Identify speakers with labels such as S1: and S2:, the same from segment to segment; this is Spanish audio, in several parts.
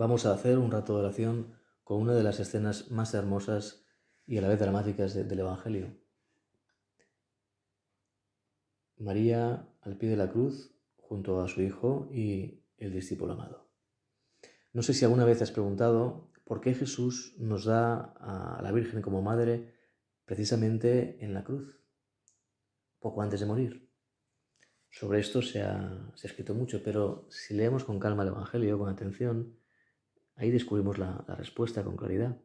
S1: Vamos a hacer un rato de oración con una de las escenas más hermosas y a la vez dramáticas del Evangelio. María al pie de la cruz junto a su hijo y el discípulo amado. No sé si alguna vez has preguntado por qué Jesús nos da a la Virgen como madre precisamente en la cruz, poco antes de morir. Sobre esto se ha, escrito mucho, pero si leemos con calma el Evangelio, con atención, ahí descubrimos la, respuesta con claridad.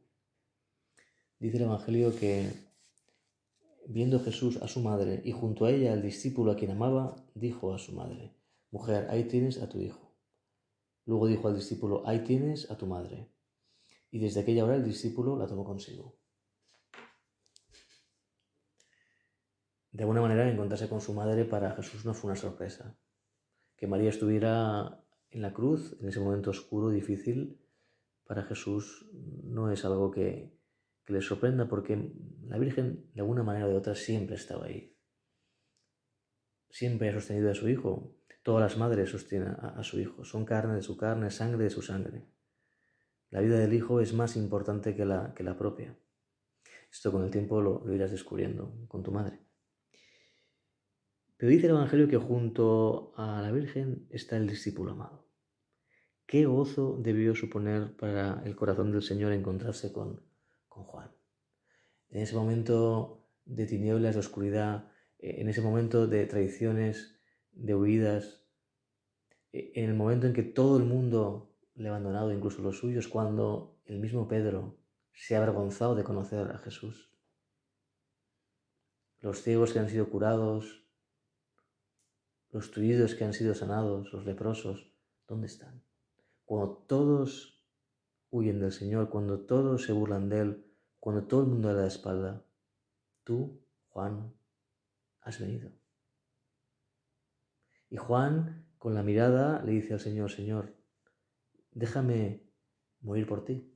S1: Dice el Evangelio que viendo Jesús a su madre y junto a ella al discípulo a quien amaba, dijo a su madre, Mujer, ahí tienes a tu hijo. Luego dijo al discípulo, ahí tienes a tu madre. Y desde aquella hora el discípulo la tomó consigo. De alguna manera encontrarse con su madre para Jesús no fue una sorpresa. Que María estuviera en la cruz, en ese momento oscuro, difícil, para Jesús no es algo que, le sorprenda porque la Virgen de alguna manera o de otra siempre estaba ahí. Siempre ha sostenido a su hijo. Todas las madres sostienen a, su hijo. Son carne de su carne, sangre de su sangre. La vida del hijo es más importante que la, que la propia. Esto con el tiempo lo irás descubriendo con tu madre. Pero dice el Evangelio que junto a la Virgen está el discípulo amado. Qué gozo debió suponer para el corazón del Señor encontrarse con, con Juan. En ese momento de tinieblas, de oscuridad, eh, en ese momento de traiciones, de huidas, eh, en el momento en que todo el mundo le ha abandonado, incluso los suyos, cuando el mismo Pedro se ha avergonzado de conocer a Jesús. Los ciegos que han sido curados, los tullidos que han sido sanados, los leprosos, ¿dónde están? Cuando todos huyen del Señor, cuando todos se burlan de Él, cuando todo el mundo le da la espalda, tú, Juan, has venido. Y Juan, con la mirada, le dice al Señor, Señor, déjame morir por ti,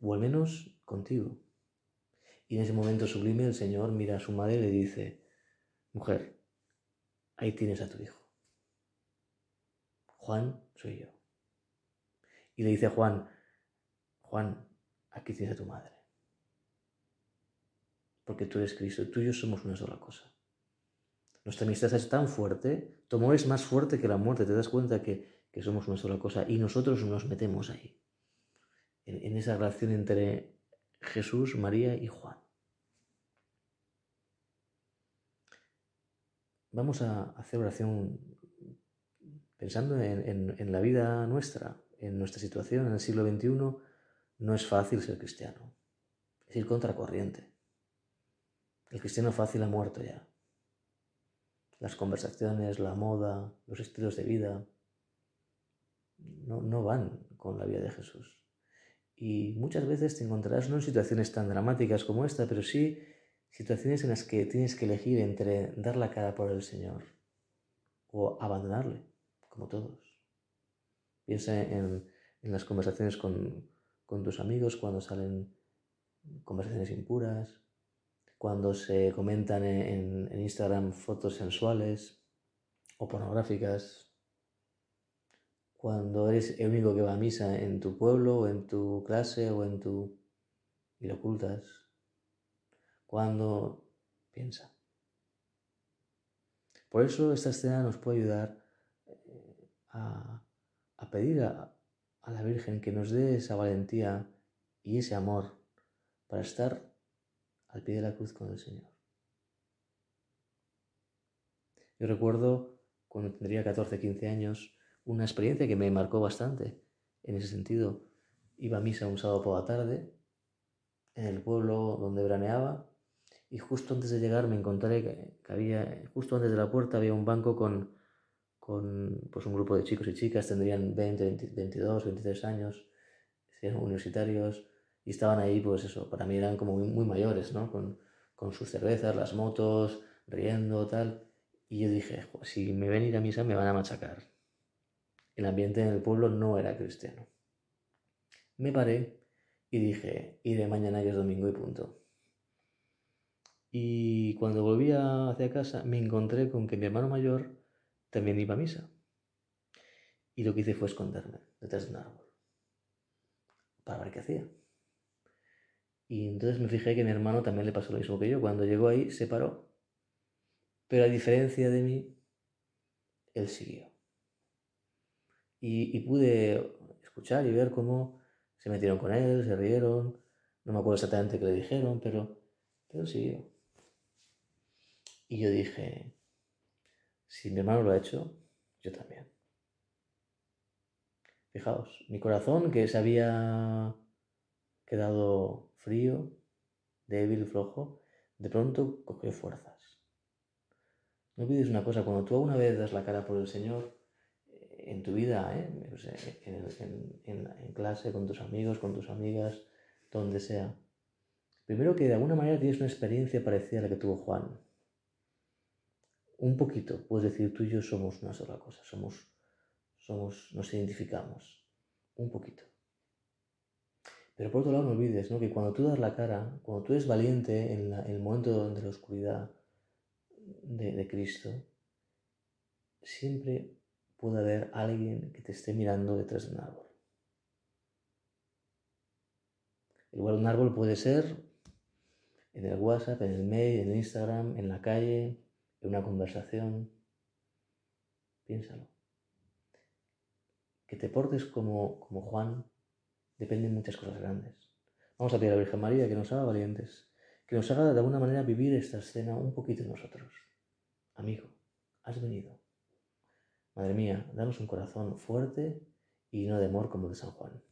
S1: o al menos contigo. Y en ese momento sublime el Señor mira a su madre y le dice, mujer, ahí tienes a tu hijo. Juan soy yo. Y le dice a Juan, Juan, aquí tienes a tu madre. Porque tú eres Cristo, tú y yo somos una sola cosa. Nuestra amistad es tan fuerte, tu amor es más fuerte que la muerte, te das cuenta que, somos una sola cosa y nosotros nos metemos ahí, en, en esa relación entre Jesús, María y Juan. vamos a hacer oración pensando en, la vida nuestra, en nuestra situación en el siglo XXI. No es fácil ser cristiano, es ir contracorriente. El cristiano fácil ha muerto ya. Las conversaciones, la moda, los estilos de vida no, no van con la vida de Jesús. Y muchas veces te encontrarás no en situaciones tan dramáticas como esta, pero sí situaciones en las que tienes que elegir entre dar la cara por el Señor o abandonarle, como todos. Piensa en, las conversaciones con, tus amigos cuando salen conversaciones impuras, cuando se comentan en, Instagram fotos sensuales o pornográficas, cuando eres el único que va a misa en tu pueblo o en tu clase o en tu... y lo ocultas cuando piensa. Por eso esta escena nos puede ayudar eh, a, pedir a, a la Virgen que nos dé esa valentía y ese amor para estar al pie de la cruz con el Señor. Yo recuerdo cuando tendría 14, 15 años una experiencia que me marcó bastante en ese sentido. Iba a misa un sábado por la tarde en el pueblo donde veraneaba y justo antes de llegar me encontré que, había, justo antes de la puerta había un banco con, con pues un grupo de chicos y chicas, tendrían 20, 22, 23 años, eran universitarios y estaban ahí, pues eso, para mí eran como muy, mayores, ¿no? Con, con, sus cervezas, las motos, riendo, tal. Y yo dije, si me ven ir a misa me van a machacar. El ambiente en el pueblo no era cristiano. Me paré y dije, iré mañana que es domingo y punto. Y cuando volvía hacia casa me encontré con que mi hermano mayor también iba a misa. Y lo que hice fue esconderme detrás de un árbol. para ver qué hacía. Y entonces me fijé que mi hermano también le pasó lo mismo que yo. Cuando llegó ahí se paró. Pero a diferencia de mí, él siguió. Y, y pude escuchar y ver cómo se metieron con él, se rieron. No me acuerdo exactamente qué le dijeron, pero, pero siguió. Y yo dije, si mi hermano lo ha hecho, yo también. Fijaos, mi corazón que se había quedado frío, débil, flojo, de pronto cogió fuerzas. No olvides una cosa, cuando tú alguna vez das la cara por el Señor, eh, en tu vida, ¿eh? en, clase, con tus amigos, con tus amigas, donde sea, primero que de alguna manera tienes una experiencia parecida a la que tuvo Juan. Un poquito, puedes decir, tú y yo somos una sola cosa, somos, somos, nos identificamos, un poquito. Pero por otro lado, no olvides ¿no? que cuando tú das la cara, cuando tú eres valiente en, el momento de la oscuridad de, de Cristo, siempre puede haber alguien que te esté mirando detrás de un árbol. Igual un árbol puede ser en el WhatsApp, en el mail, en Instagram, en la calle, en una conversación. Piénsalo. Que te portes como, como Juan dependen muchas cosas grandes. Vamos a pedir a la Virgen María que nos haga valientes, que nos haga de alguna manera vivir esta escena un poquito nosotros. Amigo, has venido. Madre mía, danos un corazón fuerte y no de amor como el de San Juan.